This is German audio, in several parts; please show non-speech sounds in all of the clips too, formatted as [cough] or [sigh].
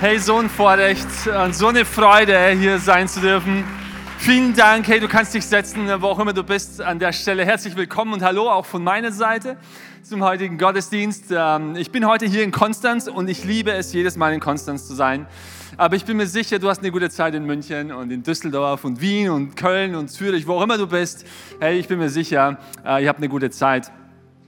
Hey, so ein Vorrecht und so eine Freude, hier sein zu dürfen. Vielen Dank. Hey, du kannst dich setzen, wo auch immer du bist, an der Stelle. Herzlich willkommen und hallo auch von meiner Seite zum heutigen Gottesdienst. Ähm, ich bin heute hier in Konstanz und ich liebe es, jedes Mal in Konstanz zu sein. Aber ich bin mir sicher, du hast eine gute Zeit in München und in Düsseldorf und Wien und Köln und Zürich, wo auch immer du bist. Hey, ich bin mir sicher, äh, ihr habt eine gute Zeit.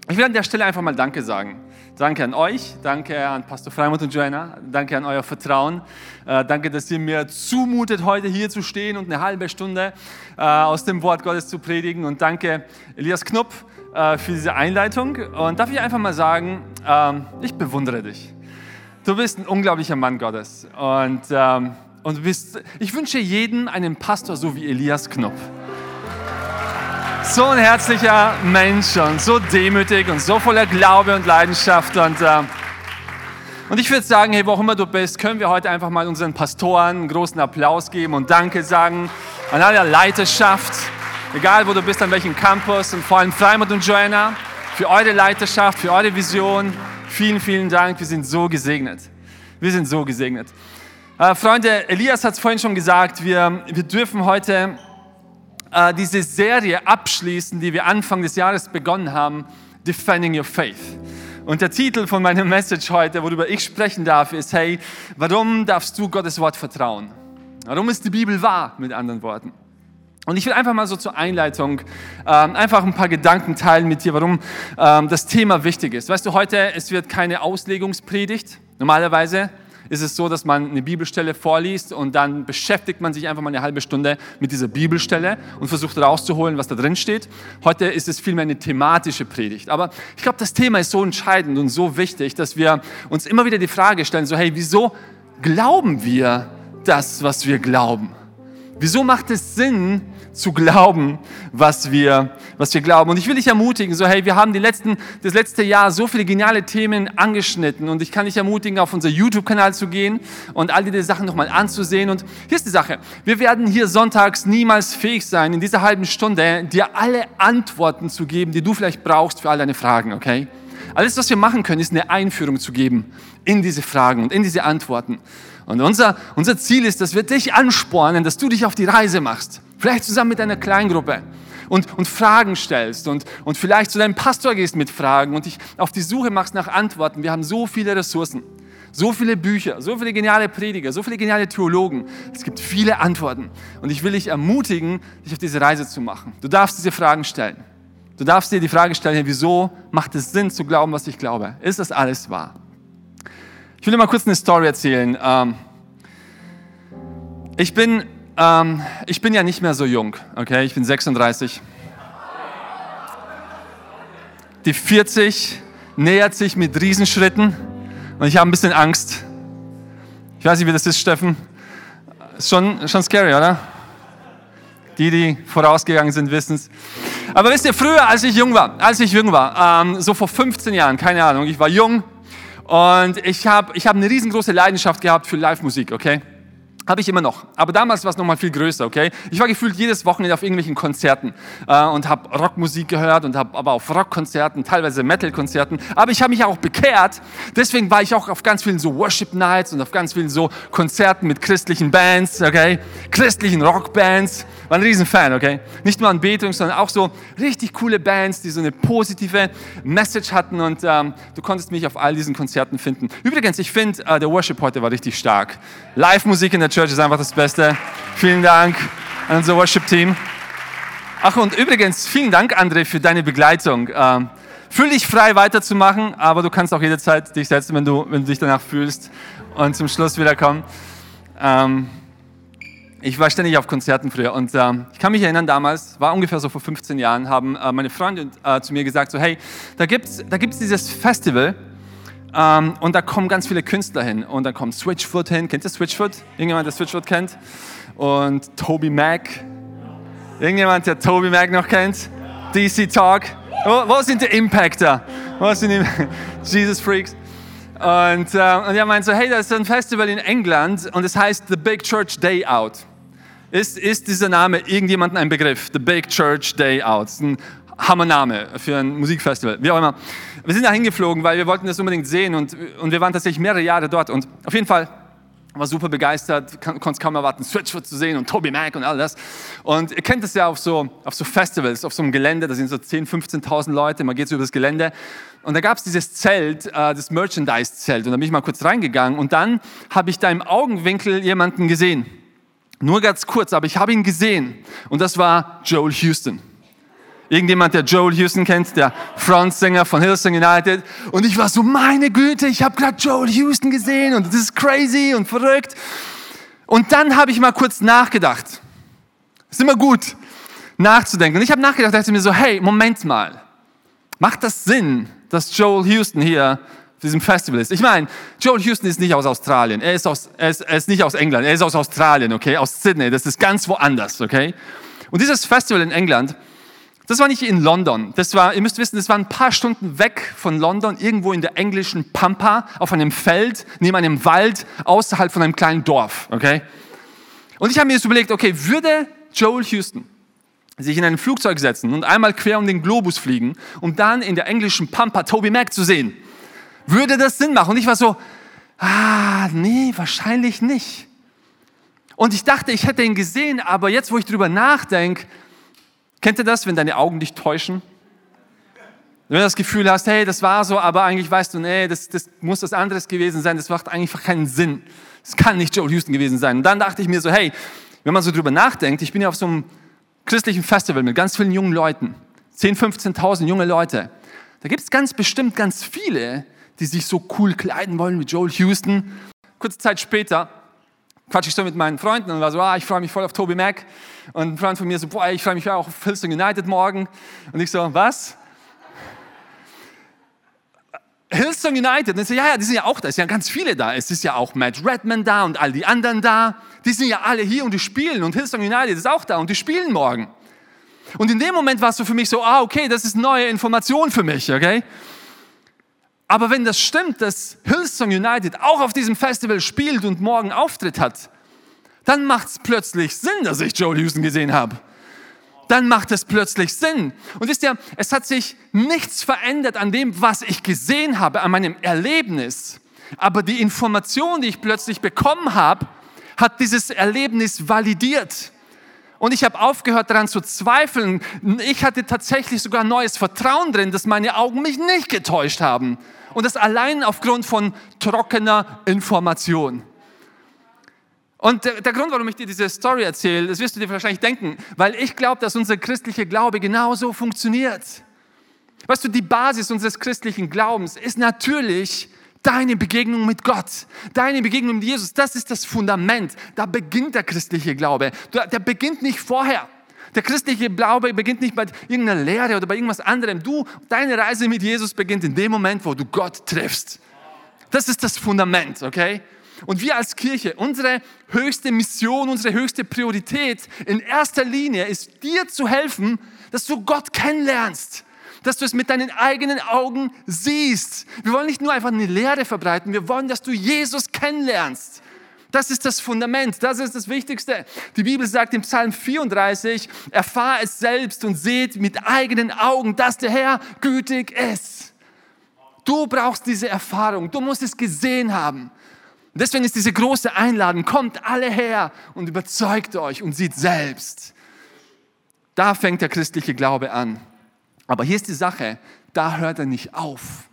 Ich will an der Stelle einfach mal Danke sagen. Danke an euch, danke an Pastor Freimund und Joanna, danke an euer Vertrauen. Äh, danke, dass ihr mir zumutet, heute hier zu stehen und eine halbe Stunde äh, aus dem Wort Gottes zu predigen. Und danke Elias Knopf äh, für diese Einleitung. Und darf ich einfach mal sagen, ähm, ich bewundere dich. Du bist ein unglaublicher Mann Gottes. Und, ähm, und bist, ich wünsche jedem einen Pastor so wie Elias Knopf. So ein herzlicher Mensch und so demütig und so voller Glaube und Leidenschaft. Und, äh, und ich würde sagen, hey, wo auch immer du bist, können wir heute einfach mal unseren Pastoren einen großen Applaus geben und Danke sagen an alle Leiterschaft, egal wo du bist, an welchem Campus und vor allem Freimut und Joanna, für eure Leiterschaft, für eure Vision. Vielen, vielen Dank. Wir sind so gesegnet. Wir sind so gesegnet. Äh, Freunde, Elias hat es vorhin schon gesagt, wir, wir dürfen heute äh, diese Serie abschließen, die wir Anfang des Jahres begonnen haben, Defending Your Faith. Und der Titel von meiner Message heute, worüber ich sprechen darf, ist, hey, warum darfst du Gottes Wort vertrauen? Warum ist die Bibel wahr, mit anderen Worten? Und ich will einfach mal so zur Einleitung ähm, einfach ein paar Gedanken teilen mit dir, warum ähm, das Thema wichtig ist. Weißt du, heute, es wird keine Auslegungspredigt. Normalerweise ist es so, dass man eine Bibelstelle vorliest und dann beschäftigt man sich einfach mal eine halbe Stunde mit dieser Bibelstelle und versucht rauszuholen, was da drin steht. Heute ist es vielmehr eine thematische Predigt. Aber ich glaube, das Thema ist so entscheidend und so wichtig, dass wir uns immer wieder die Frage stellen, so hey, wieso glauben wir das, was wir glauben? Wieso macht es Sinn, zu glauben, was wir, was wir glauben. Und ich will dich ermutigen, so hey, wir haben die letzten, das letzte Jahr so viele geniale Themen angeschnitten und ich kann dich ermutigen, auf unser YouTube-Kanal zu gehen und all diese Sachen nochmal anzusehen. Und hier ist die Sache, wir werden hier sonntags niemals fähig sein, in dieser halben Stunde dir alle Antworten zu geben, die du vielleicht brauchst für all deine Fragen, okay? Alles, was wir machen können, ist eine Einführung zu geben in diese Fragen und in diese Antworten. Und unser, unser Ziel ist, dass wir dich anspornen, dass du dich auf die Reise machst. Vielleicht zusammen mit einer Kleingruppe. Und, und Fragen stellst und, und vielleicht zu deinem Pastor gehst mit Fragen und dich auf die Suche machst nach Antworten. Wir haben so viele Ressourcen, so viele Bücher, so viele geniale Prediger, so viele geniale Theologen. Es gibt viele Antworten. Und ich will dich ermutigen, dich auf diese Reise zu machen. Du darfst diese Fragen stellen. Du darfst dir die Frage stellen, wieso macht es Sinn zu glauben, was ich glaube? Ist das alles wahr? Ich will dir mal kurz eine Story erzählen. Ähm, ich bin ähm, ich bin ja nicht mehr so jung, okay? Ich bin 36. Die 40 nähert sich mit Riesenschritten und ich habe ein bisschen Angst. Ich weiß nicht, wie das ist, Steffen. Ist schon, schon scary, oder? Die, die vorausgegangen sind, wissen es. Aber wisst ihr, früher, als ich jung war, als ich jung war, ähm, so vor 15 Jahren, keine Ahnung, ich war jung und ich habe ich hab eine riesengroße Leidenschaft gehabt für Live-Musik, okay? Habe ich immer noch. Aber damals war es noch mal viel größer, okay? Ich war gefühlt jedes Wochenende auf irgendwelchen Konzerten äh, und habe Rockmusik gehört und habe aber auf Rockkonzerten, teilweise Metal-Konzerten. Aber ich habe mich auch bekehrt. Deswegen war ich auch auf ganz vielen so Worship Nights und auf ganz vielen so Konzerten mit christlichen Bands, okay? Christlichen Rockbands. War ein Riesenfan, okay? Nicht nur Anbetung, sondern auch so richtig coole Bands, die so eine positive Message hatten und ähm, du konntest mich auf all diesen Konzerten finden. Übrigens, ich finde, äh, der Worship heute war richtig stark. Live-Musik in der Church ist einfach das Beste. Vielen Dank an unser Worship-Team. Ach, und übrigens, vielen Dank, André, für deine Begleitung. Ähm, fühl dich frei weiterzumachen, aber du kannst auch jederzeit dich setzen, wenn du, wenn du dich danach fühlst und zum Schluss wiederkommen. Ähm, ich war ständig auf Konzerten früher und äh, ich kann mich erinnern, damals, war ungefähr so vor 15 Jahren, haben äh, meine Freunde äh, zu mir gesagt, so hey, da gibt es da gibt's dieses Festival, Ähm, und da kommen ganz viele Künstler hin. Und da kommt Switchfoot hin. Kennt ihr Switchfoot? Irgendjemand, der Switchfoot kennt? Und Toby Mac. Irgendjemand, der Toby Mac noch kennt? DC Talk. Wo, wo sind die Impactor? Wo sind die [laughs] Jesus Freaks? Und, äh, und er meint so, hey, da ist ein Festival in England und es heißt The Big Church Day Out. Ist, ist dieser Name irgendjemandem ein Begriff? The Big Church Day Out. Ein Hammername für ein Musikfestival, wie auch immer. Wir sind da hingeflogen, weil wir wollten das unbedingt sehen und, und wir waren tatsächlich mehrere Jahre dort und auf jeden Fall war super begeistert, konnte kaum erwarten, Switchfoot zu sehen und Toby Mac und all das. Und ihr kennt das ja auf so, auf so Festivals, auf so einem Gelände, da sind so 10.000, 15.000 Leute, man geht so über das Gelände. Und da gab es dieses Zelt, äh, das Merchandise-Zelt. Und da bin ich mal kurz reingegangen und dann habe ich da im Augenwinkel jemanden gesehen. Nur ganz kurz, aber ich habe ihn gesehen. Und das war Joel Houston. Irgendjemand, der Joel Houston kennt, der Frontsänger von Hillsong United. Und ich war so, meine Güte, ich habe gerade Joel Houston gesehen und das ist crazy und verrückt. Und dann habe ich mal kurz nachgedacht. Ist immer gut, nachzudenken. Und ich habe nachgedacht, dachte mir so, hey, Moment mal. Macht das Sinn, dass Joel Houston hier auf diesem Festival ist? Ich meine, Joel Houston ist nicht aus Australien. Er ist, aus, er, ist, er ist nicht aus England. Er ist aus Australien, okay? Aus Sydney. Das ist ganz woanders, okay? Und dieses Festival in England, das war nicht in London. Das war, ihr müsst wissen, das war ein paar Stunden weg von London, irgendwo in der englischen Pampa, auf einem Feld, neben einem Wald, außerhalb von einem kleinen Dorf. Okay? Und ich habe mir jetzt überlegt, okay, würde Joel Houston sich in ein Flugzeug setzen und einmal quer um den Globus fliegen, um dann in der englischen Pampa Toby Mac zu sehen, würde das Sinn machen? Und ich war so, ah, nee, wahrscheinlich nicht. Und ich dachte, ich hätte ihn gesehen, aber jetzt, wo ich drüber nachdenke, Kennt ihr das, wenn deine Augen dich täuschen? Wenn du das Gefühl hast, hey, das war so, aber eigentlich weißt du, nee, das, das muss was anderes gewesen sein, das macht eigentlich keinen Sinn. Das kann nicht Joel Houston gewesen sein. Und dann dachte ich mir so, hey, wenn man so drüber nachdenkt, ich bin ja auf so einem christlichen Festival mit ganz vielen jungen Leuten, 10.000, 15.000 junge Leute. Da gibt es ganz bestimmt ganz viele, die sich so cool kleiden wollen wie Joel Houston. Kurze Zeit später quatsche ich so mit meinen Freunden und war so, ah, ich freue mich voll auf Toby Mac. Und ein Freund von mir so, boah, ich freue mich auch auf Hillsong United morgen. Und ich so, was? Hillsong United. Und so, ja, ja, die sind ja auch da. Es sind ja ganz viele da. Es ist ja auch Matt Redman da und all die anderen da. Die sind ja alle hier und die spielen. Und Hillsong United ist auch da und die spielen morgen. Und in dem Moment war es so für mich so, ah, okay, das ist neue Information für mich, okay? Aber wenn das stimmt, dass Hillsong United auch auf diesem Festival spielt und morgen Auftritt hat, dann macht es plötzlich Sinn, dass ich Joel Houston gesehen habe. Dann macht es plötzlich Sinn. Und wisst ihr, es hat sich nichts verändert an dem, was ich gesehen habe, an meinem Erlebnis. Aber die Information, die ich plötzlich bekommen habe, hat dieses Erlebnis validiert. Und ich habe aufgehört daran zu zweifeln. Ich hatte tatsächlich sogar neues Vertrauen drin, dass meine Augen mich nicht getäuscht haben. Und das allein aufgrund von trockener Information. Und der, Grund, warum ich dir diese Story erzähle, das wirst du dir wahrscheinlich denken, weil ich glaube, dass unser christlicher Glaube genauso funktioniert. Weißt du, die Basis unseres christlichen Glaubens ist natürlich deine Begegnung mit Gott, deine Begegnung mit Jesus. Das ist das Fundament. Da beginnt der christliche Glaube. Der beginnt nicht vorher. Der christliche Glaube beginnt nicht bei irgendeiner Lehre oder bei irgendwas anderem. Du, deine Reise mit Jesus beginnt in dem Moment, wo du Gott triffst. Das ist das Fundament, okay? Und wir als Kirche, unsere höchste Mission, unsere höchste Priorität in erster Linie ist dir zu helfen, dass du Gott kennenlernst, dass du es mit deinen eigenen Augen siehst. Wir wollen nicht nur einfach eine Lehre verbreiten, wir wollen, dass du Jesus kennenlernst. Das ist das Fundament, das ist das Wichtigste. Die Bibel sagt im Psalm 34, erfahr es selbst und seht mit eigenen Augen, dass der Herr gütig ist. Du brauchst diese Erfahrung, du musst es gesehen haben. deswegen ist diese große Einladung, kommt alle her und überzeugt euch und sieht selbst. Da fängt der christliche Glaube an. Aber hier ist die Sache, da hört er nicht auf.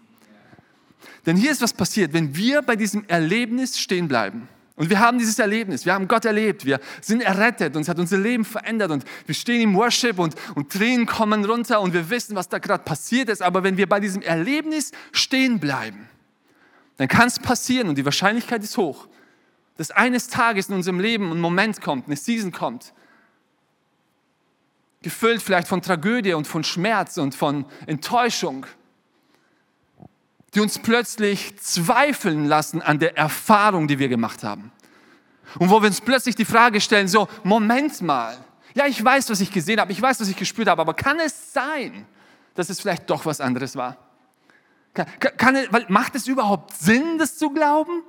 Denn hier ist was passiert, wenn wir bei diesem Erlebnis stehen bleiben. Und wir haben dieses Erlebnis, wir haben Gott erlebt, wir sind errettet und es hat unser Leben verändert und wir stehen im Worship und, und Tränen kommen runter und wir wissen, was da gerade passiert ist. Aber wenn wir bei diesem Erlebnis stehen bleiben, dann kann es passieren und die Wahrscheinlichkeit ist hoch, dass eines Tages in unserem Leben ein Moment kommt, eine Season kommt, gefüllt vielleicht von Tragödie und von Schmerz und von Enttäuschung, die uns plötzlich zweifeln lassen an der Erfahrung, die wir gemacht haben. Und wo wir uns plötzlich die Frage stellen, so, Moment mal, ja, ich weiß, was ich gesehen habe, ich weiß, was ich gespürt habe, aber kann es sein, dass es vielleicht doch was anderes war? Kann, kann, macht es überhaupt Sinn, das zu glauben?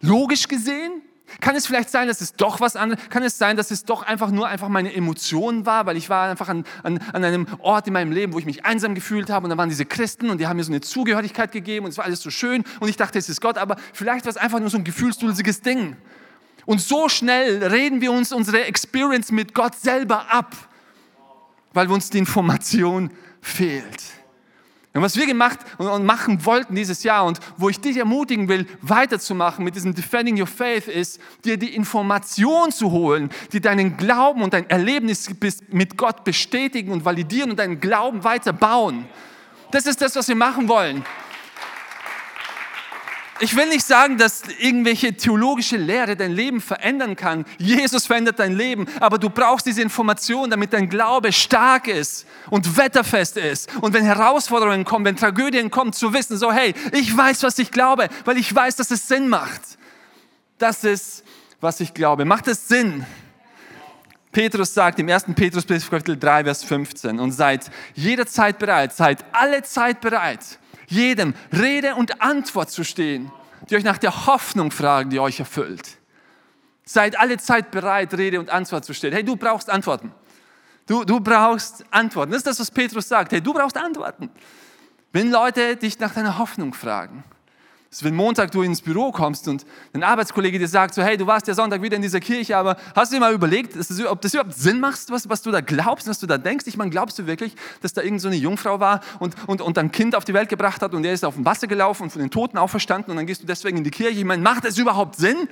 Logisch gesehen? Kann es vielleicht sein, dass es doch was anderes, kann es sein, dass es doch einfach nur einfach meine Emotion war, weil ich war einfach an, an, an einem Ort in meinem Leben, wo ich mich einsam gefühlt habe und da waren diese Christen und die haben mir so eine Zugehörigkeit gegeben und es war alles so schön und ich dachte, es ist Gott, aber vielleicht war es einfach nur so ein gefühlsdulsiges Ding. Und so schnell reden wir uns unsere Experience mit Gott selber ab, weil uns die Information fehlt. Und was wir gemacht und machen wollten dieses Jahr und wo ich dich ermutigen will, weiterzumachen mit diesem Defending Your Faith, ist, dir die Information zu holen, die deinen Glauben und dein Erlebnis mit Gott bestätigen und validieren und deinen Glauben weiter bauen. Das ist das, was wir machen wollen ich will nicht sagen, dass irgendwelche theologische Lehre dein Leben verändern kann. Jesus verändert dein Leben, aber du brauchst diese Information, damit dein Glaube stark ist und wetterfest ist. Und wenn Herausforderungen kommen, wenn Tragödien kommen, zu wissen, so hey, ich weiß, was ich glaube, weil ich weiß, dass es Sinn macht. Das ist, was ich glaube. Macht es Sinn? Petrus sagt im 1. Petrusbrief Kapitel 3, Vers 15, und seid jederzeit bereit, seid alle Zeit bereit, jedem Rede und Antwort zu stehen, die euch nach der Hoffnung fragen, die euch erfüllt. Seid alle Zeit bereit, Rede und Antwort zu stehen. Hey, du brauchst Antworten. Du, du brauchst Antworten. Das ist das, was Petrus sagt. Hey, du brauchst Antworten. Wenn Leute dich nach deiner Hoffnung fragen, dass wenn Montag du ins Büro kommst und ein Arbeitskollege dir sagt, so hey, du warst ja Sonntag wieder in dieser Kirche, aber hast du dir mal überlegt, ob das überhaupt Sinn macht, was, was du da glaubst, was du da denkst? Ich meine, glaubst du wirklich, dass da irgend so Jungfrau war und, und, und ein Kind auf die Welt gebracht hat und er ist auf dem Wasser gelaufen und von den Toten auferstanden und dann gehst du deswegen in die Kirche? Ich meine, macht das überhaupt Sinn?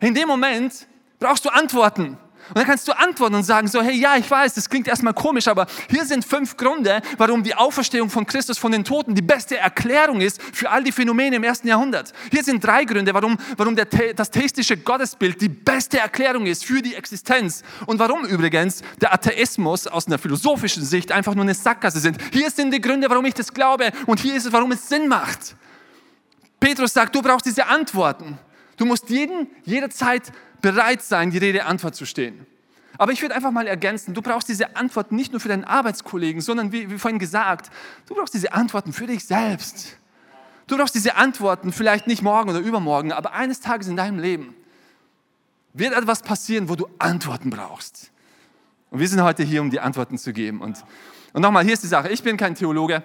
In dem Moment brauchst du Antworten. Und dann kannst du antworten und sagen so, hey, ja, ich weiß, das klingt erstmal komisch, aber hier sind fünf Gründe, warum die Auferstehung von Christus von den Toten die beste Erklärung ist für all die Phänomene im ersten Jahrhundert. Hier sind drei Gründe, warum, warum der, das theistische Gottesbild die beste Erklärung ist für die Existenz und warum übrigens der Atheismus aus einer philosophischen Sicht einfach nur eine Sackgasse sind. Hier sind die Gründe, warum ich das glaube und hier ist es, warum es Sinn macht. Petrus sagt, du brauchst diese Antworten. Du musst jeden, jederzeit bereit sein, die Rede Antwort zu stehen. Aber ich würde einfach mal ergänzen, du brauchst diese Antworten nicht nur für deinen Arbeitskollegen, sondern wie, wie vorhin gesagt, du brauchst diese Antworten für dich selbst. Du brauchst diese Antworten vielleicht nicht morgen oder übermorgen, aber eines Tages in deinem Leben wird etwas passieren, wo du Antworten brauchst. Und wir sind heute hier, um die Antworten zu geben. Und, und nochmal, hier ist die Sache, ich bin kein Theologe.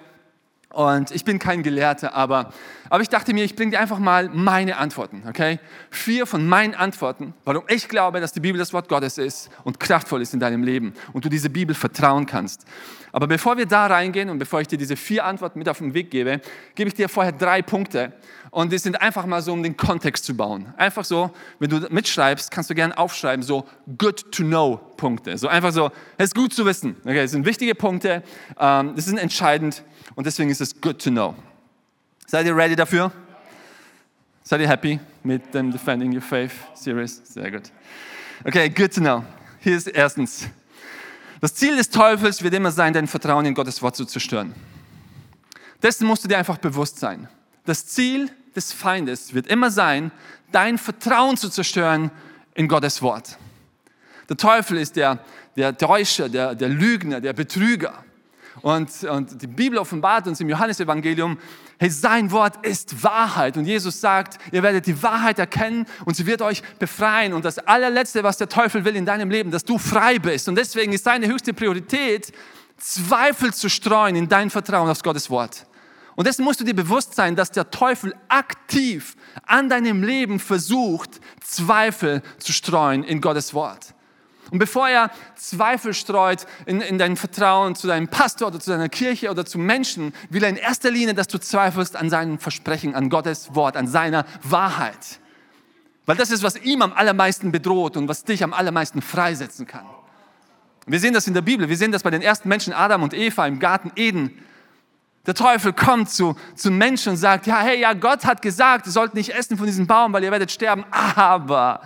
Und ich bin kein Gelehrter, aber, aber ich dachte mir, ich bringe dir einfach mal meine Antworten, okay? Vier von meinen Antworten, warum ich glaube, dass die Bibel das Wort Gottes ist und kraftvoll ist in deinem Leben und du diese Bibel vertrauen kannst. Aber bevor wir da reingehen und bevor ich dir diese vier Antworten mit auf den Weg gebe, gebe ich dir vorher drei Punkte. Und die sind einfach mal so, um den Kontext zu bauen. Einfach so, wenn du mitschreibst, kannst du gerne aufschreiben, so good to know Punkte. So einfach so, es ist gut zu wissen. Okay, das sind wichtige Punkte, ähm, ist entscheidend und deswegen ist es good to know. Seid ihr ready dafür? Seid ihr happy mit dem Defending Your Faith Series? Sehr gut. Okay, good to know. Hier ist erstens. Das Ziel des Teufels wird immer sein, dein Vertrauen in Gottes Wort zu zerstören. Dessen musst du dir einfach bewusst sein. Das Ziel des Feindes wird immer sein, dein Vertrauen zu zerstören in Gottes Wort. Der Teufel ist der, der Täuscher, der, der Lügner, der Betrüger. Und, und die Bibel offenbart uns im Johannesevangelium, hey, sein Wort ist Wahrheit. Und Jesus sagt, ihr werdet die Wahrheit erkennen und sie wird euch befreien. Und das allerletzte, was der Teufel will in deinem Leben, dass du frei bist. Und deswegen ist seine höchste Priorität, Zweifel zu streuen in dein Vertrauen auf Gottes Wort. Und dessen musst du dir bewusst sein, dass der Teufel aktiv an deinem Leben versucht, Zweifel zu streuen in Gottes Wort. Und bevor er Zweifel streut in, in dein Vertrauen zu deinem Pastor oder zu deiner Kirche oder zu Menschen, will er in erster Linie, dass du zweifelst an seinen Versprechen, an Gottes Wort, an seiner Wahrheit. Weil das ist, was ihm am allermeisten bedroht und was dich am allermeisten freisetzen kann. Wir sehen das in der Bibel, wir sehen das bei den ersten Menschen, Adam und Eva im Garten Eden. Der Teufel kommt zu, zu Menschen und sagt, ja, hey, ja, Gott hat gesagt, ihr sollt nicht essen von diesem Baum, weil ihr werdet sterben. Aber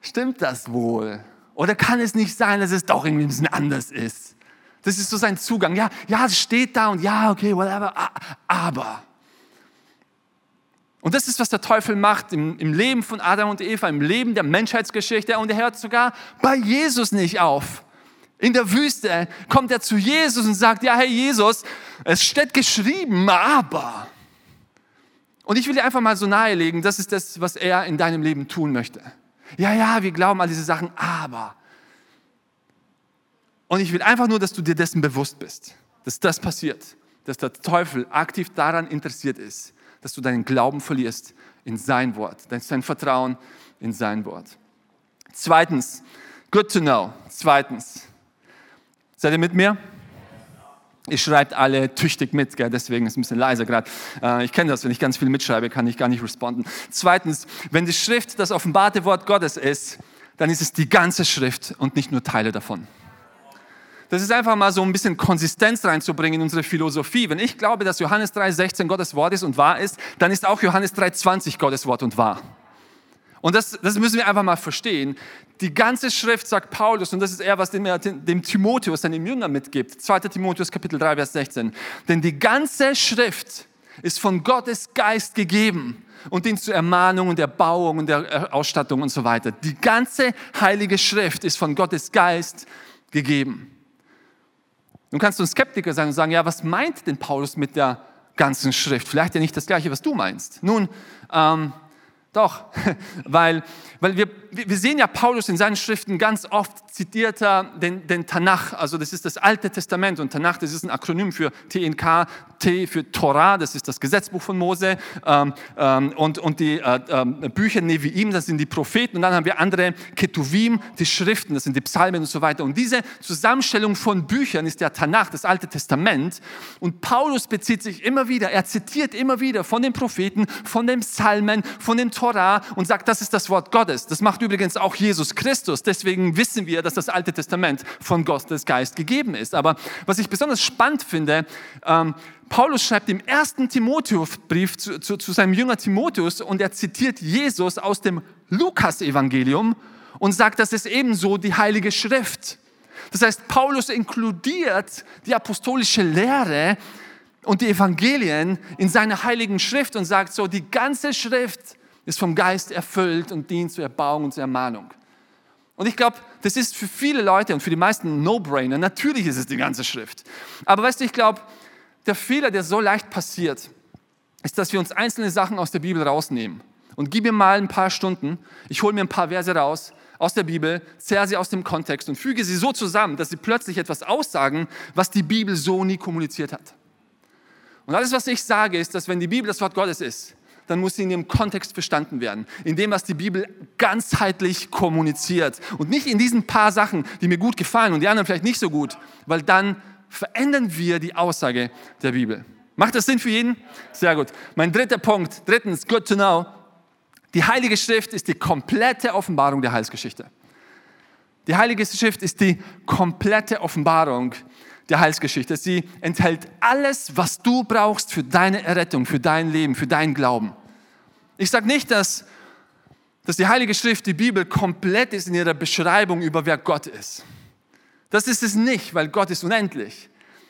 stimmt das wohl? Oder kann es nicht sein, dass es doch irgendwie ein bisschen anders ist? Das ist so sein Zugang. Ja, ja, es steht da und ja, okay, whatever, aber. Und das ist, was der Teufel macht im, im Leben von Adam und Eva, im Leben der Menschheitsgeschichte. Und er hört sogar bei Jesus nicht auf. In der Wüste kommt er zu Jesus und sagt, ja, Herr Jesus, es steht geschrieben, aber. Und ich will dir einfach mal so nahelegen, das ist das, was er in deinem Leben tun möchte. Ja, ja, wir glauben all diese Sachen, aber. Und ich will einfach nur, dass du dir dessen bewusst bist, dass das passiert, dass der Teufel aktiv daran interessiert ist, dass du deinen Glauben verlierst in sein Wort, dein Vertrauen in sein Wort. Zweitens, good to know. Zweitens, seid ihr mit mir? Ihr schreibt alle tüchtig mit, gell? deswegen ist es ein bisschen leiser gerade. Äh, ich kenne das, wenn ich ganz viel mitschreibe, kann ich gar nicht responden. Zweitens, wenn die Schrift das offenbarte Wort Gottes ist, dann ist es die ganze Schrift und nicht nur Teile davon. Das ist einfach mal so ein bisschen Konsistenz reinzubringen in unsere Philosophie. Wenn ich glaube, dass Johannes 3,16 Gottes Wort ist und wahr ist, dann ist auch Johannes 3,20 Gottes Wort und wahr. Und das, das müssen wir einfach mal verstehen. Die ganze Schrift sagt Paulus, und das ist eher, was dem, dem Timotheus, seinem Jünger mitgibt. 2. Timotheus Kapitel 3, Vers 16. Denn die ganze Schrift ist von Gottes Geist gegeben und dient zur Ermahnung und Erbauung und der Ausstattung und so weiter. Die ganze heilige Schrift ist von Gottes Geist gegeben. Nun kannst du ein Skeptiker sein und sagen, ja, was meint denn Paulus mit der ganzen Schrift? Vielleicht ja nicht das Gleiche, was du meinst. Nun, ähm, doch, [laughs] weil, weil wir, wir sehen ja Paulus in seinen Schriften ganz oft zitiert er den, den Tanach, also das ist das Alte Testament und Tanach, das ist ein Akronym für TNK, T für Torah, das ist das Gesetzbuch von Mose. Ähm, ähm, und, und die äh, äh, Bücher Neviim, das sind die Propheten. Und dann haben wir andere Ketuvim, die Schriften, das sind die Psalmen und so weiter. Und diese Zusammenstellung von Büchern ist der Tanach, das Alte Testament. Und Paulus bezieht sich immer wieder, er zitiert immer wieder von den Propheten, von den Psalmen, von den Torah und sagt, das ist das Wort Gottes. Das macht übrigens auch Jesus Christus, deswegen wissen wir, dass das Alte Testament von Gottes Geist gegeben ist. Aber was ich besonders spannend finde, ähm, Paulus schreibt im ersten Timotheusbrief zu, zu, zu seinem Jünger Timotheus und er zitiert Jesus aus dem Lukas-Evangelium und sagt, das ist ebenso die Heilige Schrift. Das heißt, Paulus inkludiert die apostolische Lehre und die Evangelien in seiner heiligen Schrift und sagt so, die ganze Schrift ist vom Geist erfüllt und dient zur Erbauung und zur Ermahnung. Und ich glaube, das ist für viele Leute und für die meisten No-Brainer. Natürlich ist es die ganze Schrift. Aber weißt du, ich glaube, der Fehler, der so leicht passiert, ist, dass wir uns einzelne Sachen aus der Bibel rausnehmen. Und gib mir mal ein paar Stunden, ich hole mir ein paar Verse raus aus der Bibel, zerre sie aus dem Kontext und füge sie so zusammen, dass sie plötzlich etwas aussagen, was die Bibel so nie kommuniziert hat. Und alles, was ich sage, ist, dass wenn die Bibel das Wort Gottes ist, dann muss sie in ihrem Kontext verstanden werden, in dem, was die Bibel ganzheitlich kommuniziert. Und nicht in diesen paar Sachen, die mir gut gefallen und die anderen vielleicht nicht so gut, weil dann verändern wir die Aussage der Bibel. Macht das Sinn für jeden? Sehr gut. Mein dritter Punkt, drittens, good to know. Die Heilige Schrift ist die komplette Offenbarung der Heilsgeschichte. Die Heilige Schrift ist die komplette Offenbarung der Heilsgeschichte. Sie enthält alles, was du brauchst für deine Errettung, für dein Leben, für deinen Glauben. Ich sage nicht, dass, dass die Heilige Schrift, die Bibel, komplett ist in ihrer Beschreibung über wer Gott ist. Das ist es nicht, weil Gott ist unendlich.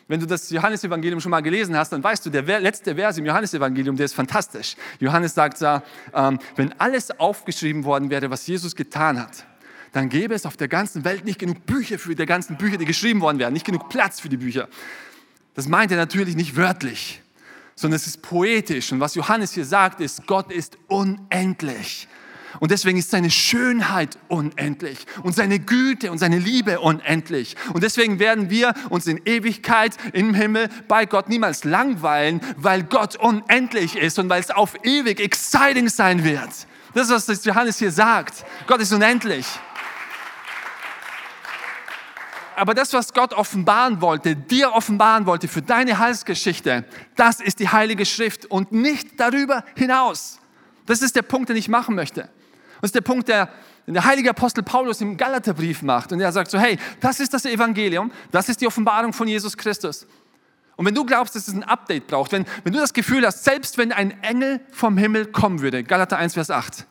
Wenn du das Johannesevangelium schon mal gelesen hast, dann weißt du, der letzte Vers im Johannesevangelium, der ist fantastisch. Johannes sagt da, ähm, wenn alles aufgeschrieben worden wäre, was Jesus getan hat, dann gäbe es auf der ganzen Welt nicht genug Bücher für die ganzen Bücher, die geschrieben worden wären, nicht genug Platz für die Bücher. Das meint er natürlich nicht wörtlich, sondern es ist poetisch. Und was Johannes hier sagt, ist, Gott ist unendlich. Und deswegen ist seine Schönheit unendlich und seine Güte und seine Liebe unendlich. Und deswegen werden wir uns in Ewigkeit im Himmel bei Gott niemals langweilen, weil Gott unendlich ist und weil es auf ewig exciting sein wird. Das ist, was Johannes hier sagt. Gott ist unendlich. Aber das, was Gott offenbaren wollte, dir offenbaren wollte für deine Heilsgeschichte, das ist die Heilige Schrift und nicht darüber hinaus. Das ist der Punkt, den ich machen möchte. Das ist der Punkt, der der heilige Apostel Paulus im Galaterbrief macht. Und er sagt so, hey, das ist das Evangelium, das ist die Offenbarung von Jesus Christus. Und wenn du glaubst, dass es ein Update braucht, wenn, wenn du das Gefühl hast, selbst wenn ein Engel vom Himmel kommen würde, Galater 1, Vers 8,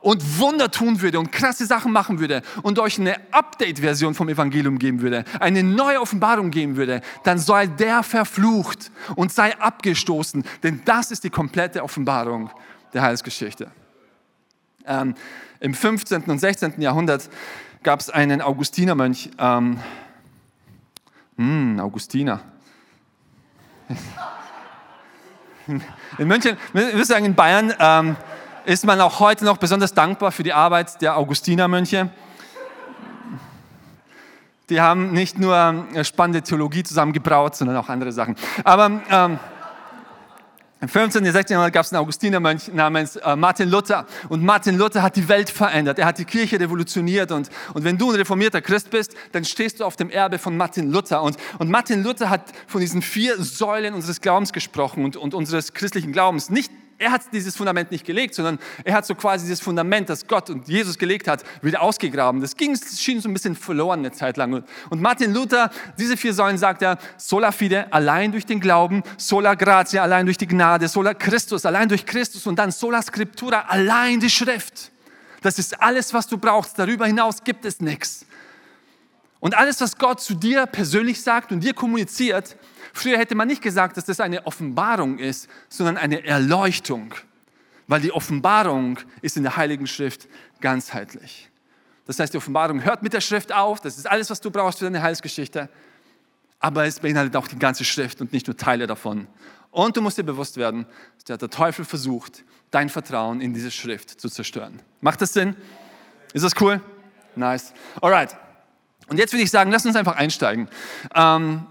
und Wunder tun würde und krasse Sachen machen würde und euch eine Update-Version vom Evangelium geben würde, eine neue Offenbarung geben würde, dann sei der verflucht und sei abgestoßen, denn das ist die komplette Offenbarung der Heilsgeschichte. Ähm, Im 15. und 16. Jahrhundert gab es einen Augustinermönch, ähm, hm, Augustiner. [laughs] In München, würde sagen in Bayern, ähm, ist man auch heute noch besonders dankbar für die Arbeit der Augustinermönche. Die haben nicht nur spannende Theologie zusammengebraut, sondern auch andere Sachen. Aber ähm, im 15. und 16. Jahrhundert gab es einen Augustinermönch namens äh, Martin Luther. Und Martin Luther hat die Welt verändert. Er hat die Kirche revolutioniert. Und, und wenn du ein reformierter Christ bist, dann stehst du auf dem Erbe von Martin Luther. Und, und Martin Luther hat von diesen vier Säulen unseres Glaubens gesprochen und, und unseres christlichen Glaubens. Nicht er hat dieses Fundament nicht gelegt, sondern er hat so quasi dieses Fundament, das Gott und Jesus gelegt hat, wieder ausgegraben. Das ging, schien so ein bisschen verloren eine Zeit lang. Und Martin Luther, diese vier Säulen sagt er, sola fide, allein durch den Glauben, sola gratia, allein durch die Gnade, sola Christus, allein durch Christus und dann sola scriptura, allein die Schrift. Das ist alles, was du brauchst. Darüber hinaus gibt es nichts. Und alles, was Gott zu dir persönlich sagt und dir kommuniziert, Früher hätte man nicht gesagt, dass das eine Offenbarung ist, sondern eine Erleuchtung, weil die Offenbarung ist in der Heiligen Schrift ganzheitlich. Das heißt, die Offenbarung hört mit der Schrift auf, das ist alles, was du brauchst für deine Heilsgeschichte, aber es beinhaltet auch die ganze Schrift und nicht nur Teile davon. Und du musst dir bewusst werden, dass der Teufel versucht, dein Vertrauen in diese Schrift zu zerstören. Macht das Sinn? Ist das cool? Nice. Alright. Und jetzt würde ich sagen, lass uns einfach einsteigen. Ähm,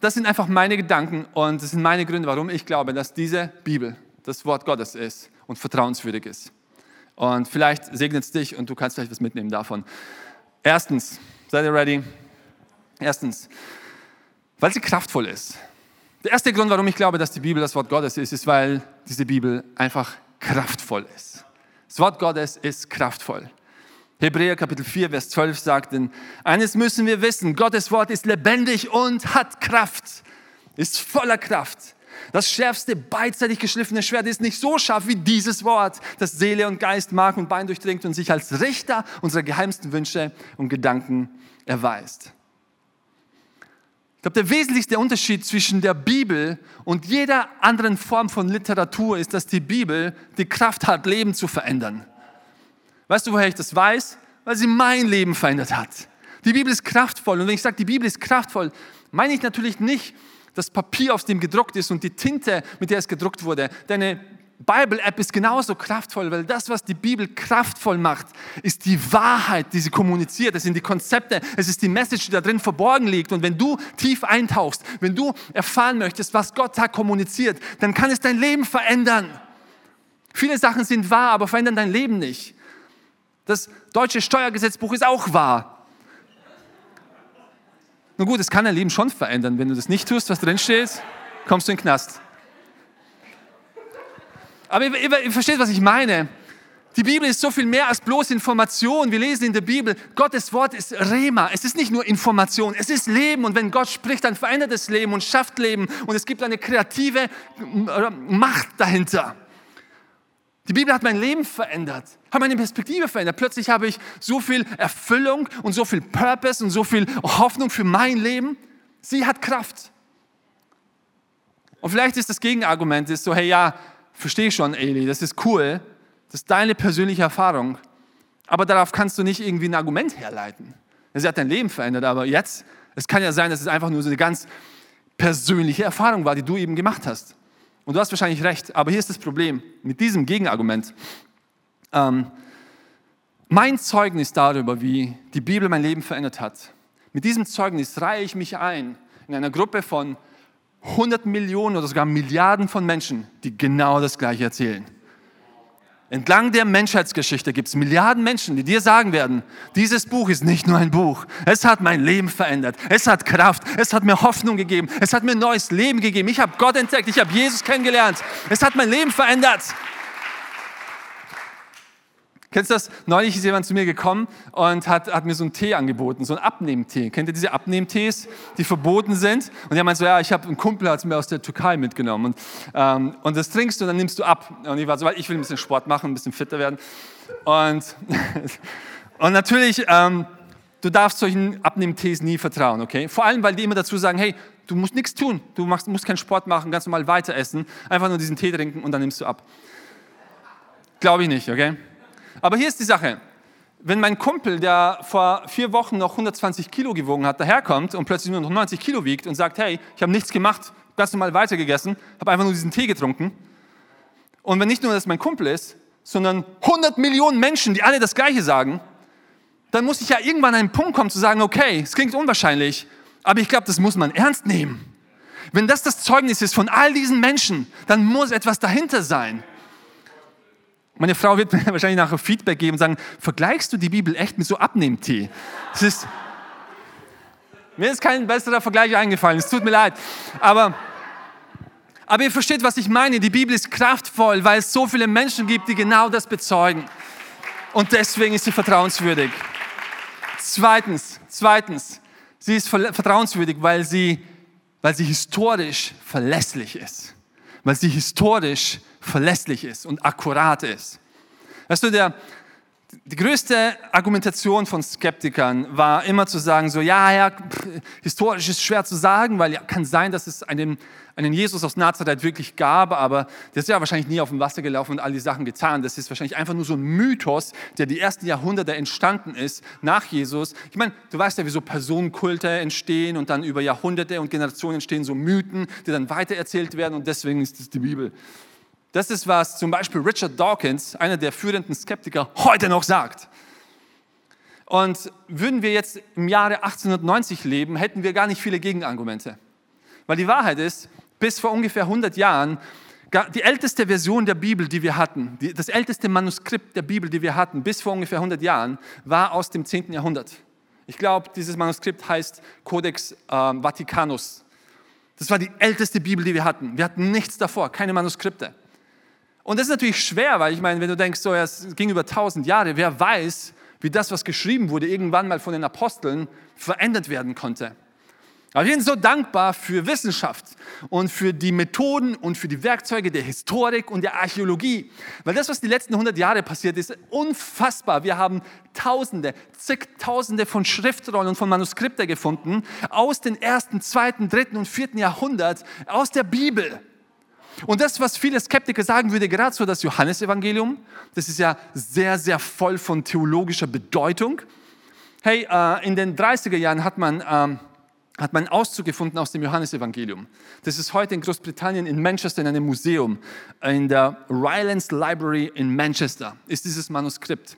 das sind einfach meine Gedanken und das sind meine Gründe, warum ich glaube, dass diese Bibel das Wort Gottes ist und vertrauenswürdig ist. Und vielleicht segnet es dich und du kannst vielleicht was mitnehmen davon. Erstens, seid ihr ready? Erstens, weil sie kraftvoll ist. Der erste Grund, warum ich glaube, dass die Bibel das Wort Gottes ist, ist, weil diese Bibel einfach kraftvoll ist. Das Wort Gottes ist kraftvoll. Hebräer Kapitel 4, Vers 12 sagt, denn eines müssen wir wissen, Gottes Wort ist lebendig und hat Kraft, ist voller Kraft. Das schärfste, beidseitig geschliffene Schwert ist nicht so scharf wie dieses Wort, das Seele und Geist, Mark und Bein durchdringt und sich als Richter unserer geheimsten Wünsche und Gedanken erweist. Ich glaube, der wesentlichste Unterschied zwischen der Bibel und jeder anderen Form von Literatur ist, dass die Bibel die Kraft hat, Leben zu verändern. Weißt du, woher ich das weiß? Weil sie mein Leben verändert hat. Die Bibel ist kraftvoll. Und wenn ich sage, die Bibel ist kraftvoll, meine ich natürlich nicht das Papier, auf dem gedruckt ist und die Tinte, mit der es gedruckt wurde. Deine Bible-App ist genauso kraftvoll, weil das, was die Bibel kraftvoll macht, ist die Wahrheit, die sie kommuniziert. Es sind die Konzepte, es ist die Message, die da drin verborgen liegt. Und wenn du tief eintauchst, wenn du erfahren möchtest, was Gott da kommuniziert, dann kann es dein Leben verändern. Viele Sachen sind wahr, aber verändern dein Leben nicht. Das deutsche Steuergesetzbuch ist auch wahr. Nun gut, es kann dein Leben schon verändern. Wenn du das nicht tust, was drin steht, kommst du in den Knast. Aber ihr, ihr, ihr versteht, was ich meine. Die Bibel ist so viel mehr als bloß Information. Wir lesen in der Bibel, Gottes Wort ist Rema. Es ist nicht nur Information, es ist Leben. Und wenn Gott spricht, dann verändert es Leben und schafft Leben. Und es gibt eine kreative Macht dahinter. Die Bibel hat mein Leben verändert, hat meine Perspektive verändert. Plötzlich habe ich so viel Erfüllung und so viel Purpose und so viel Hoffnung für mein Leben. Sie hat Kraft. Und vielleicht ist das Gegenargument ist so, hey ja, verstehe schon, Eli, das ist cool, das ist deine persönliche Erfahrung, aber darauf kannst du nicht irgendwie ein Argument herleiten. Sie hat dein Leben verändert, aber jetzt, es kann ja sein, dass es einfach nur so eine ganz persönliche Erfahrung war, die du eben gemacht hast. Und du hast wahrscheinlich recht, aber hier ist das Problem mit diesem Gegenargument. Ähm, mein Zeugnis darüber, wie die Bibel mein Leben verändert hat, mit diesem Zeugnis reihe ich mich ein in einer Gruppe von 100 Millionen oder sogar Milliarden von Menschen, die genau das Gleiche erzählen. Entlang der Menschheitsgeschichte gibt es Milliarden Menschen, die dir sagen werden, dieses Buch ist nicht nur ein Buch. Es hat mein Leben verändert. Es hat Kraft. Es hat mir Hoffnung gegeben. Es hat mir neues Leben gegeben. Ich habe Gott entdeckt. Ich habe Jesus kennengelernt. Es hat mein Leben verändert. Kennst du das? Neulich ist jemand zu mir gekommen und hat, hat mir so einen Tee angeboten, so einen Abnehmtee. Kennt ihr diese Abnehmtees, die verboten sind? Und er meinte so, ja, ich habe einen Kumpel, hat es mir aus der Türkei mitgenommen. Und, ähm, und das trinkst du und dann nimmst du ab. Und ich war so, weil ich will ein bisschen Sport machen, ein bisschen fitter werden. Und, [laughs] und natürlich, ähm, du darfst solchen Abnehmtees nie vertrauen, okay? Vor allem, weil die immer dazu sagen, hey, du musst nichts tun, du machst, musst keinen Sport machen, ganz normal weiter essen, einfach nur diesen Tee trinken und dann nimmst du ab. Glaube ich nicht, okay? Aber hier ist die Sache. Wenn mein Kumpel, der vor vier Wochen noch 120 Kilo gewogen hat, daherkommt und plötzlich nur noch 90 Kilo wiegt und sagt, hey, ich habe nichts gemacht, ganz normal weitergegessen, habe einfach nur diesen Tee getrunken. Und wenn nicht nur das mein Kumpel ist, sondern 100 Millionen Menschen, die alle das Gleiche sagen, dann muss ich ja irgendwann an einen Punkt kommen zu sagen, okay, es klingt unwahrscheinlich, aber ich glaube, das muss man ernst nehmen. Wenn das das Zeugnis ist von all diesen Menschen, dann muss etwas dahinter sein. Meine Frau wird mir [laughs] wahrscheinlich nachher Feedback geben und sagen, vergleichst du die Bibel echt mit so Abnehmtee? Das ist, mir ist kein besserer Vergleich eingefallen, es tut mir leid. Aber, aber ihr versteht, was ich meine. Die Bibel ist kraftvoll, weil es so viele Menschen gibt, die genau das bezeugen. Und deswegen ist sie vertrauenswürdig. Zweitens, zweitens, sie ist vertrauenswürdig, weil sie, weil sie historisch verlässlich ist. Weil sie historisch verlässlich ist und akkurat ist. Weißt du, der, die größte Argumentation von Skeptikern war immer zu sagen, so, ja, ja, pff, historisch ist schwer zu sagen, weil ja, kann sein, dass es einen, einen Jesus aus Nazareth wirklich gab, aber der ist ja wahrscheinlich nie auf dem Wasser gelaufen und all die Sachen getan. Das ist wahrscheinlich einfach nur so ein Mythos, der die ersten Jahrhunderte entstanden ist nach Jesus. Ich meine, du weißt ja, wie so Personenkulte entstehen und dann über Jahrhunderte und Generationen entstehen so Mythen, die dann weitererzählt werden und deswegen ist es die Bibel. Das ist, was zum Beispiel Richard Dawkins, einer der führenden Skeptiker, heute noch sagt. Und würden wir jetzt im Jahre 1890 leben, hätten wir gar nicht viele Gegenargumente. Weil die Wahrheit ist, bis vor ungefähr 100 Jahren, die älteste Version der Bibel, die wir hatten, das älteste Manuskript der Bibel, die wir hatten, bis vor ungefähr 100 Jahren, war aus dem 10. Jahrhundert. Ich glaube, dieses Manuskript heißt Codex äh, Vaticanus. Das war die älteste Bibel, die wir hatten. Wir hatten nichts davor, keine Manuskripte. Und das ist natürlich schwer, weil ich meine, wenn du denkst, so, es ging über tausend Jahre, wer weiß, wie das, was geschrieben wurde, irgendwann mal von den Aposteln verändert werden konnte. Aber wir sind so dankbar für Wissenschaft und für die Methoden und für die Werkzeuge der Historik und der Archäologie. Weil das, was die letzten 100 Jahre passiert ist, unfassbar. Wir haben Tausende, zigtausende von Schriftrollen und von Manuskripten gefunden aus dem ersten, zweiten, dritten und vierten Jahrhundert, aus der Bibel. Und das, was viele Skeptiker sagen würde, gerade so das Johannesevangelium, das ist ja sehr, sehr voll von theologischer Bedeutung. Hey, äh, in den 30er Jahren hat man, ähm, hat man einen Auszug gefunden aus dem Johannesevangelium. Das ist heute in Großbritannien in Manchester in einem Museum. In der Rylands Library in Manchester ist dieses Manuskript.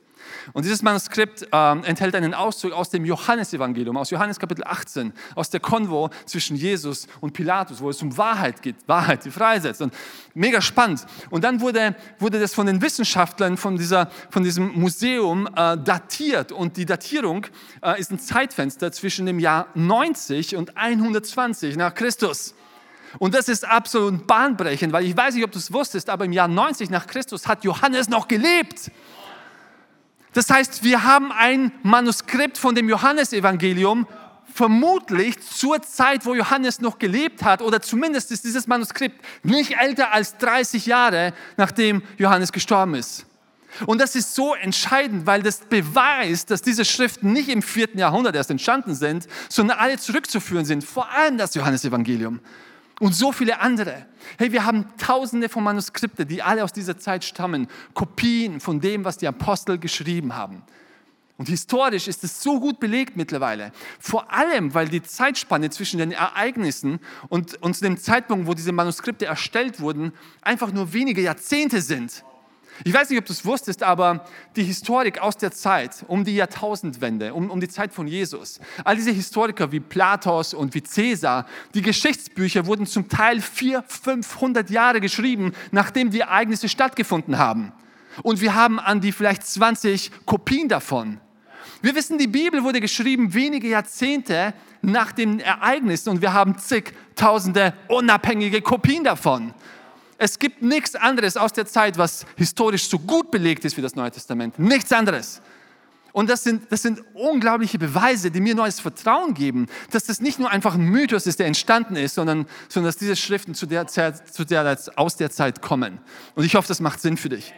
Und dieses Manuskript äh, enthält einen Auszug aus dem Johannesevangelium, aus Johannes Kapitel 18, aus der Konvo zwischen Jesus und Pilatus, wo es um Wahrheit geht, Wahrheit, die freisetzt. Und mega spannend. Und dann wurde, wurde das von den Wissenschaftlern von, dieser, von diesem Museum äh, datiert. Und die Datierung äh, ist ein Zeitfenster zwischen dem Jahr 90 und 120 nach Christus. Und das ist absolut bahnbrechend, weil ich weiß nicht, ob du es wusstest, aber im Jahr 90 nach Christus hat Johannes noch gelebt. Das heißt, wir haben ein Manuskript von dem Johannesevangelium, vermutlich zur Zeit, wo Johannes noch gelebt hat, oder zumindest ist dieses Manuskript nicht älter als 30 Jahre, nachdem Johannes gestorben ist. Und das ist so entscheidend, weil das beweist, dass diese Schriften nicht im vierten Jahrhundert erst entstanden sind, sondern alle zurückzuführen sind, vor allem das Johannesevangelium und so viele andere. Hey, wir haben tausende von Manuskripten, die alle aus dieser Zeit stammen, Kopien von dem, was die Apostel geschrieben haben. Und historisch ist es so gut belegt mittlerweile. Vor allem, weil die Zeitspanne zwischen den Ereignissen und, und dem Zeitpunkt, wo diese Manuskripte erstellt wurden, einfach nur wenige Jahrzehnte sind. Ich weiß nicht, ob du es wusstest, aber die Historik aus der Zeit, um die Jahrtausendwende, um, um die Zeit von Jesus, all diese Historiker wie Platos und wie Caesar, die Geschichtsbücher wurden zum Teil 400, 500 Jahre geschrieben, nachdem die Ereignisse stattgefunden haben. Und wir haben an die vielleicht 20 Kopien davon. Wir wissen, die Bibel wurde geschrieben wenige Jahrzehnte nach den Ereignissen und wir haben zigtausende unabhängige Kopien davon. Es gibt nichts anderes aus der Zeit, was historisch so gut belegt ist wie das Neue Testament. Nichts anderes. Und das sind, das sind unglaubliche Beweise, die mir neues Vertrauen geben, dass das nicht nur einfach ein Mythos ist, der entstanden ist, sondern, sondern dass diese Schriften zu der Zeit, zu der, aus der Zeit kommen. Und ich hoffe, das macht Sinn für dich.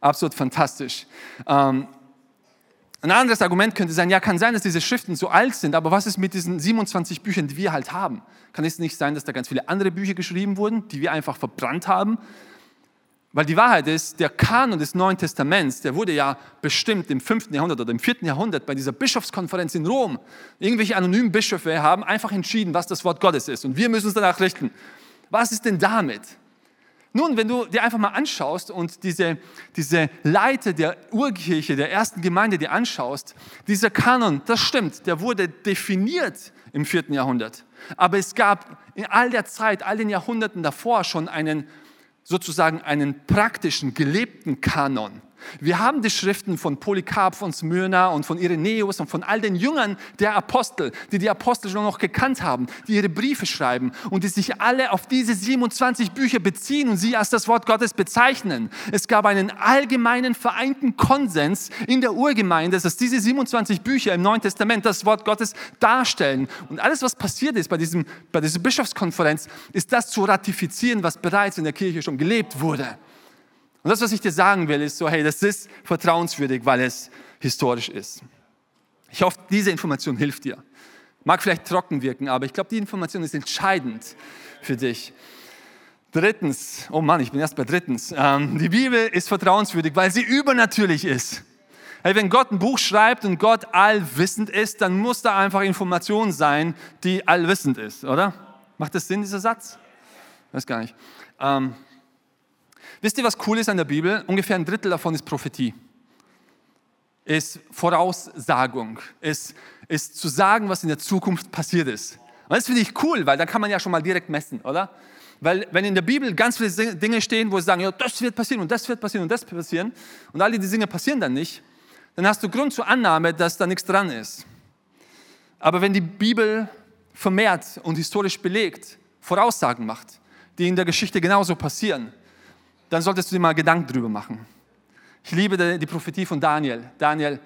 Absolut fantastisch. Ähm, ein anderes Argument könnte sein, ja, kann sein, dass diese Schriften so alt sind, aber was ist mit diesen 27 Büchern, die wir halt haben? Kann es nicht sein, dass da ganz viele andere Bücher geschrieben wurden, die wir einfach verbrannt haben? Weil die Wahrheit ist, der Kanon des Neuen Testaments, der wurde ja bestimmt im 5. Jahrhundert oder im 4. Jahrhundert bei dieser Bischofskonferenz in Rom. Irgendwelche anonymen Bischöfe haben einfach entschieden, was das Wort Gottes ist und wir müssen uns danach richten. Was ist denn damit? Nun, wenn du dir einfach mal anschaust und diese, diese Leiter der Urkirche, der ersten Gemeinde dir anschaust, dieser Kanon, das stimmt, der wurde definiert im vierten Jahrhundert. Aber es gab in all der Zeit, all den Jahrhunderten davor schon einen sozusagen einen praktischen, gelebten Kanon. Wir haben die Schriften von Polycarp, von Smyrna und von Irenäus und von all den Jüngern der Apostel, die die Apostel schon noch gekannt haben, die ihre Briefe schreiben und die sich alle auf diese 27 Bücher beziehen und sie als das Wort Gottes bezeichnen. Es gab einen allgemeinen vereinten Konsens in der Urgemeinde, dass diese 27 Bücher im Neuen Testament das Wort Gottes darstellen. Und alles, was passiert ist bei, diesem, bei dieser Bischofskonferenz, ist das zu ratifizieren, was bereits in der Kirche schon gelebt wurde. Und das, was ich dir sagen will, ist so, hey, das ist vertrauenswürdig, weil es historisch ist. Ich hoffe, diese Information hilft dir. Mag vielleicht trocken wirken, aber ich glaube, die Information ist entscheidend für dich. Drittens, oh Mann, ich bin erst bei drittens. Ähm, die Bibel ist vertrauenswürdig, weil sie übernatürlich ist. Hey, wenn Gott ein Buch schreibt und Gott allwissend ist, dann muss da einfach Information sein, die allwissend ist, oder? Macht das Sinn, dieser Satz? Weiß gar nicht. Ähm, Wisst ihr, was cool ist an der Bibel? Ungefähr ein Drittel davon ist Prophetie. Ist Voraussagung. Ist, ist zu sagen, was in der Zukunft passiert ist. Und das finde ich cool, weil da kann man ja schon mal direkt messen, oder? Weil wenn in der Bibel ganz viele Dinge stehen, wo sie sagen, ja, das wird passieren und das wird passieren und das wird passieren und all diese Dinge passieren dann nicht, dann hast du Grund zur Annahme, dass da nichts dran ist. Aber wenn die Bibel vermehrt und historisch belegt Voraussagen macht, die in der Geschichte genauso passieren, dann solltest du dir mal Gedanken drüber machen. Ich liebe die Prophetie von Daniel. Daniel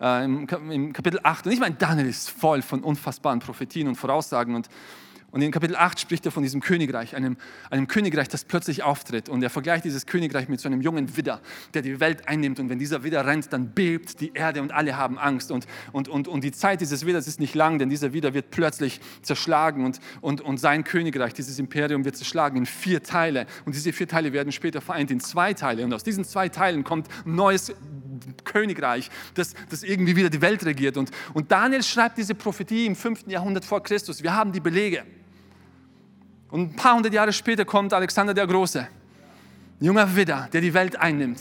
äh, im, im, Kapitel 8. Und ich meine, Daniel ist voll von unfassbaren Prophetien und Voraussagen. Und und in Kapitel 8 spricht er von diesem Königreich, einem, einem Königreich, das plötzlich auftritt. Und er vergleicht dieses Königreich mit so einem jungen Widder, der die Welt einnimmt. Und wenn dieser Widder rennt, dann bebt die Erde und alle haben Angst. Und, und, und, und die Zeit dieses Widders ist nicht lang, denn dieser Widder wird plötzlich zerschlagen. Und, und, und sein Königreich, dieses Imperium wird zerschlagen in vier Teile. Und diese vier Teile werden später vereint in zwei Teile. Und aus diesen zwei Teilen kommt ein neues Königreich, das, das irgendwie wieder die Welt regiert. Und, und Daniel schreibt diese Prophetie im 5. Jahrhundert vor Christus. Wir haben die Belege. Und ein paar hundert Jahre später kommt Alexander der Große, ein junger Widder, der die Welt einnimmt,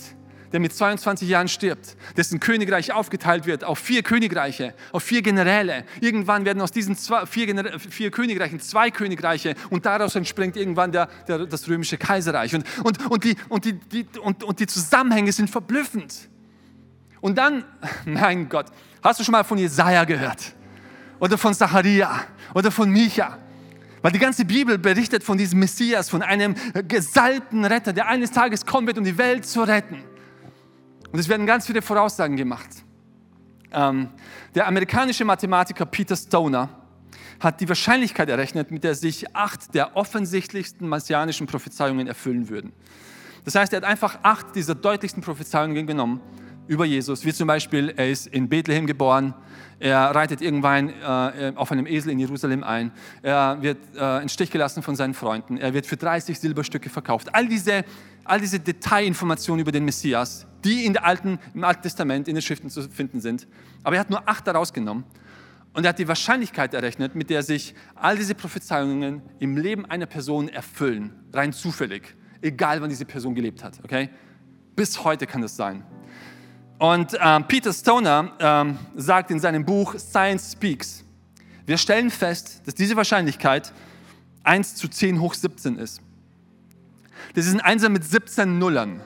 der mit 22 Jahren stirbt, dessen Königreich aufgeteilt wird auf vier Königreiche, auf vier Generäle. Irgendwann werden aus diesen zwei, vier, vier, Königreichen zwei Königreiche und daraus entspringt irgendwann der, der, das römische Kaiserreich. Und, und, und, die, und, die, die, und, und die Zusammenhänge sind verblüffend. Und dann, [laughs] mein Gott, hast du schon mal von Jesaja gehört? Oder von Zacharia? Oder von Micha? Weil die ganze Bibel berichtet von diesem Messias, von einem gesalbten Retter, der eines Tages kommen wird, um die Welt zu retten. Und es werden ganz viele Voraussagen gemacht. Ähm, der amerikanische Mathematiker Peter Stoner hat die Wahrscheinlichkeit errechnet, mit der sich acht der offensichtlichsten messianischen Prophezeiungen erfüllen würden. Das heißt, er hat einfach acht dieser deutlichsten Prophezeiungen genommen über Jesus, wie zum Beispiel, er ist in Bethlehem geboren, er reitet irgendwann äh, auf einem Esel in Jerusalem ein. Er wird äh, in Stich gelassen von seinen Freunden. Er wird für 30 Silberstücke verkauft. All diese, all diese Detailinformationen über den Messias, die in der Alten, im Alten Testament in den Schriften zu finden sind. Aber er hat nur acht daraus genommen. Und er hat die Wahrscheinlichkeit errechnet, mit der sich all diese Prophezeiungen im Leben einer Person erfüllen. Rein zufällig. Egal, wann diese Person gelebt hat. Okay? Bis heute kann das sein. Und ähm, Peter Stoner ähm, sagt in seinem Buch Science Speaks, wir stellen fest, dass diese Wahrscheinlichkeit 1 zu 10 hoch 17 ist. Das ist ein Einser mit 17 Nullern.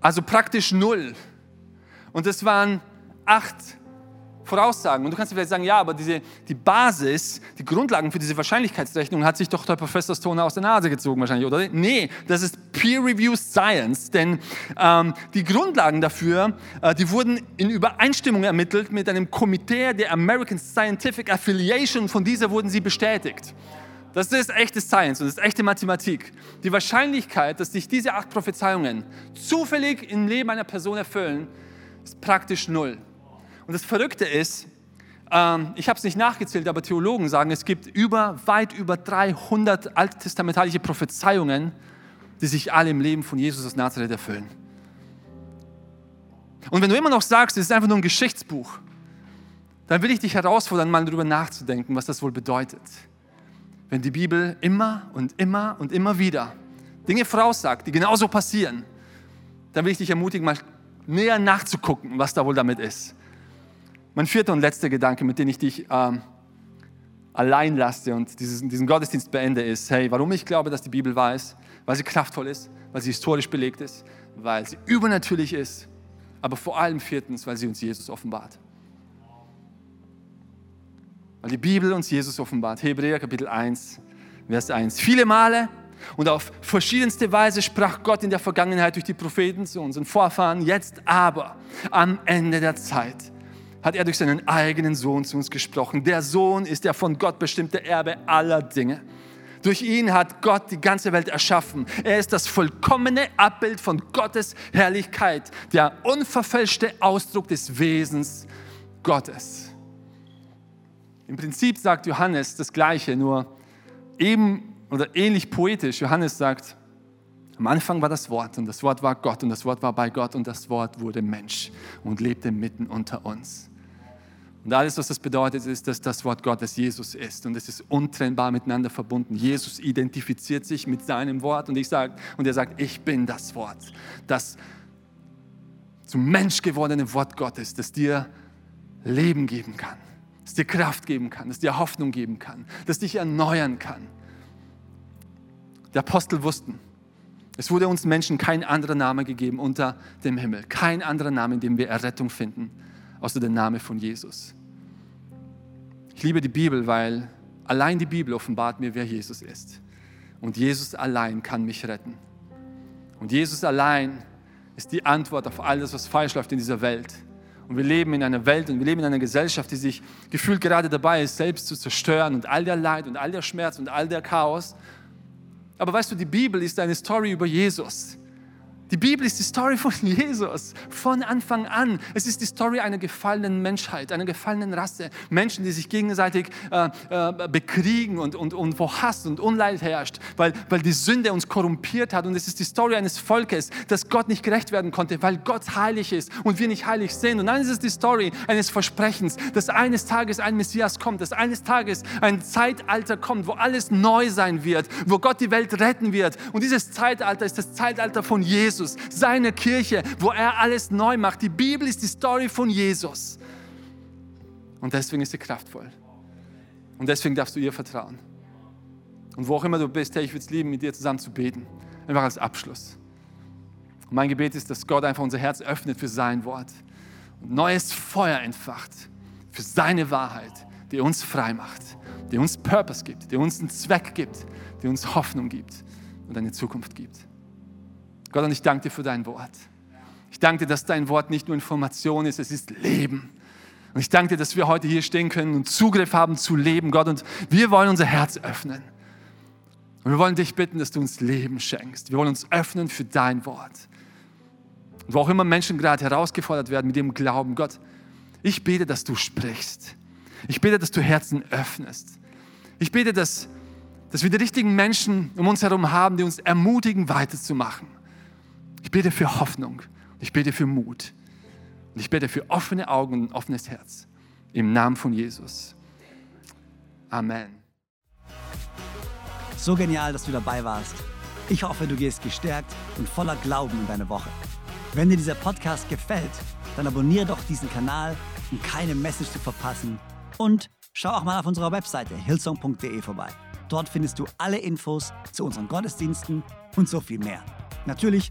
Also praktisch null. Und es waren acht Voraussagen. Und du kannst dir vielleicht sagen, ja, aber diese, die Basis, die Grundlagen für diese Wahrscheinlichkeitsrechnung hat sich doch der Professor Stoner aus der Nase gezogen wahrscheinlich, oder? Nee, das ist Peer-Reviewed Science, denn ähm, die Grundlagen dafür, äh, die wurden in Übereinstimmung ermittelt mit einem Komitee der American Scientific Affiliation, von dieser wurden sie bestätigt. Das ist echte Science und das ist echte Mathematik. Die Wahrscheinlichkeit, dass sich diese acht Prophezeiungen zufällig im Leben einer Person erfüllen, ist praktisch null. Und das Verrückte ist, ähm, ich habe es nicht nachgezählt, aber Theologen sagen, es gibt über, weit über 300 alttestamentliche Prophezeiungen, die sich alle im Leben von Jesus aus Nazareth erfüllen. Und wenn du immer noch sagst, es ist einfach nur ein Geschichtsbuch, dann will ich dich herausfordern, mal darüber nachzudenken, was das wohl bedeutet. Wenn die Bibel immer und immer und immer wieder Dinge voraussagt, die genauso passieren, dann will ich dich ermutigen, mal näher nachzugucken, was da wohl damit ist. Mein vierter und letzter Gedanke, mit dem ich dich ähm, allein lasse und dieses, diesen Gottesdienst beende, ist, hey, warum ich glaube, dass die Bibel wahr ist? Weil sie kraftvoll ist, weil sie historisch belegt ist, weil sie übernatürlich ist, aber vor allem viertens, weil sie uns Jesus offenbart. Weil die Bibel uns Jesus offenbart. Hebräer Kapitel 1, Vers 1. Viele Male und auf verschiedenste Weise sprach Gott in der Vergangenheit durch die Propheten zu unseren Vorfahren. Jetzt aber, am Ende der Zeit, hat er durch seinen eigenen Sohn zu uns gesprochen. Der Sohn ist der von Gott bestimmte Erbe aller Dinge. Durch ihn hat Gott die ganze Welt erschaffen. Er ist das vollkommene Abbild von Gottes Herrlichkeit, der unverfälschte Ausdruck des Wesens Gottes. Im Prinzip sagt Johannes das Gleiche, nur eben oder ähnlich poetisch. Johannes sagt, am Anfang war das Wort und das Wort war Gott und das Wort war bei Gott und das Wort wurde Mensch und lebte mitten unter uns. Und alles, was das bedeutet, ist, dass das Wort Gottes Jesus ist und es ist untrennbar miteinander verbunden. Jesus identifiziert sich mit seinem Wort und ich sage und er sagt, ich bin das Wort, das zum Mensch gewordene Wort Gottes, das dir Leben geben kann, das dir Kraft geben kann, das dir Hoffnung geben kann, das dich erneuern kann. Die Apostel wussten, es wurde uns Menschen kein anderer Name gegeben unter dem Himmel, kein anderer Name, in dem wir Errettung finden außer der Name von Jesus. Ich liebe die Bibel, weil allein die Bibel offenbart mir, wer Jesus ist. Und Jesus allein kann mich retten. Und Jesus allein ist die Antwort auf alles, was falsch läuft in dieser Welt. Und wir leben in einer Welt und wir leben in einer Gesellschaft, die sich gefühlt gerade dabei ist, selbst zu zerstören und all der Leid und all der Schmerz und all der Chaos. Aber weißt du, die Bibel ist eine Story über Jesus. Die Bibel ist die Story von [laughs] Jesus, von Anfang an. Es ist die Story einer gefallenen Menschheit, einer gefallenen Rasse. Menschen, die sich gegenseitig äh, äh, bekriegen und, und, und wo Hass und Unleid herrscht, weil, weil die Sünde uns korrumpiert hat. Und es ist die Story eines Volkes, das Gott nicht gerecht werden konnte, weil Gott heilig ist und wir nicht heilig sind. Und dann ist es die Story eines Versprechens, dass eines Tages ein Messias kommt, dass eines Tages ein Zeitalter kommt, wo alles neu sein wird, wo Gott die Welt retten wird. Und dieses Zeitalter ist das Zeitalter von Jesus. Jesus, seine Kirche, wo er alles neu macht. Die Bibel ist die Story von Jesus. Und deswegen ist sie kraftvoll. Und deswegen darfst du ihr vertrauen. Und wo auch immer du bist, hey, ich würde es lieben, mit dir zusammen zu beten. Einfach als Abschluss. Und mein Gebet ist, dass Gott einfach unser Herz öffnet für sein Wort. Und neues Feuer entfacht für seine Wahrheit, die uns frei macht, die uns Purpose gibt, die uns einen Zweck gibt, die uns Hoffnung gibt und eine Zukunft gibt. Gott, und ich danke dir für dein Wort. Ich danke dir, dass dein Wort nicht nur Information ist, es ist Leben. Und ich danke dir, dass wir heute hier stehen können und Zugriff haben zu Leben, Gott. Und wir wollen unser Herz öffnen. Und wir wollen dich bitten, dass du uns Leben schenkst. Wir wollen uns öffnen für dein Wort. Und wo auch immer Menschen gerade herausgefordert werden mit dem Glauben, Gott, ich bete, dass du sprichst. Ich bete, dass du Herzen öffnest. Ich bete, dass, dass wir die richtigen Menschen um uns herum haben, die uns ermutigen, weiterzumachen. Ich bete für Hoffnung. Ich bete für Mut. Und ich bete für offene Augen und ein offenes Herz. Im Namen von Jesus. Amen. So genial, dass du dabei warst. Ich hoffe, du gehst gestärkt und voller Glauben in deine Woche. Wenn dir dieser Podcast gefällt, dann abonniere doch diesen Kanal, um keine Message zu verpassen. Und schau auch mal auf unserer Webseite hillsong.de vorbei. Dort findest du alle Infos zu unseren Gottesdiensten und so viel mehr. Natürlich